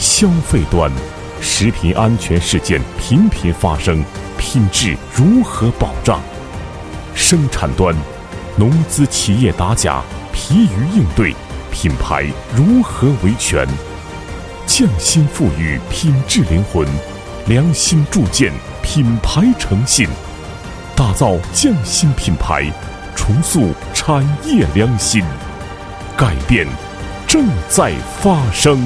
消费端食品安全事件频频发生，品质如何保障？生产端农资企业打假疲于应对，品牌如何维权？匠心赋予品质灵魂，良心铸建品牌诚信，打造匠心品牌，重塑产业良心。改变正在发生。